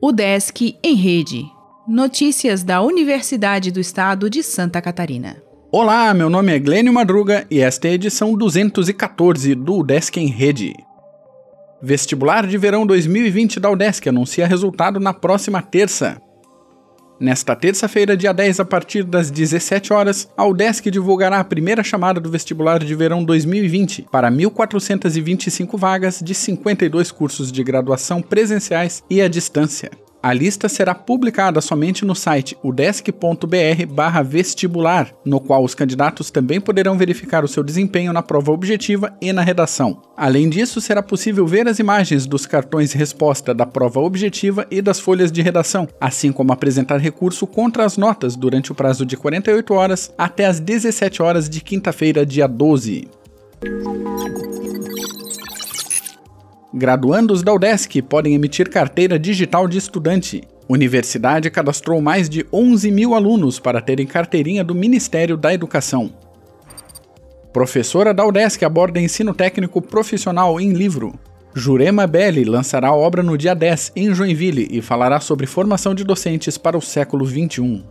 O Desk em Rede. Notícias da Universidade do Estado de Santa Catarina. Olá, meu nome é Glênio Madruga e esta é a edição 214 do Desk em Rede. Vestibular de Verão 2020 da UDESC anuncia resultado na próxima terça. Nesta terça-feira, dia 10, a partir das 17 horas, a UDESC divulgará a primeira chamada do vestibular de verão 2020 para 1.425 vagas de 52 cursos de graduação presenciais e à distância. A lista será publicada somente no site udesc.br/vestibular, no qual os candidatos também poderão verificar o seu desempenho na prova objetiva e na redação. Além disso, será possível ver as imagens dos cartões resposta da prova objetiva e das folhas de redação, assim como apresentar recurso contra as notas durante o prazo de 48 horas até as 17 horas de quinta-feira, dia 12. Graduandos da UDESC podem emitir carteira digital de estudante. Universidade cadastrou mais de 11 mil alunos para terem carteirinha do Ministério da Educação. Professora da UDESC aborda ensino técnico profissional em livro. Jurema Belli lançará a obra no dia 10 em Joinville e falará sobre formação de docentes para o século XXI.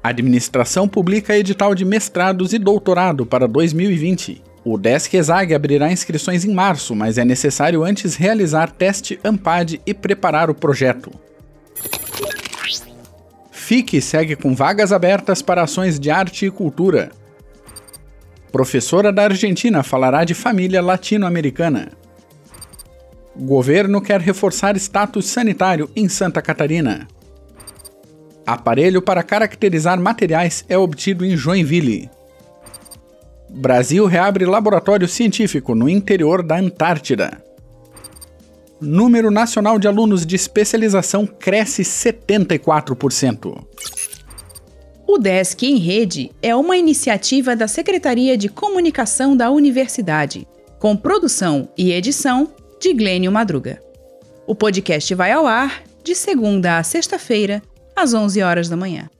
A administração publica edital de mestrados e doutorado para 2020. O Desk Exag abrirá inscrições em março, mas é necessário antes realizar teste AMPAD e preparar o projeto. FIC segue com vagas abertas para ações de arte e cultura. Professora da Argentina falará de família latino-americana. Governo quer reforçar status sanitário em Santa Catarina. Aparelho para caracterizar materiais é obtido em Joinville. Brasil reabre laboratório científico no interior da Antártida. Número nacional de alunos de especialização cresce 74%. O Desk em Rede é uma iniciativa da Secretaria de Comunicação da Universidade, com produção e edição de Glênio Madruga. O podcast vai ao ar de segunda a sexta-feira, às 11 horas da manhã.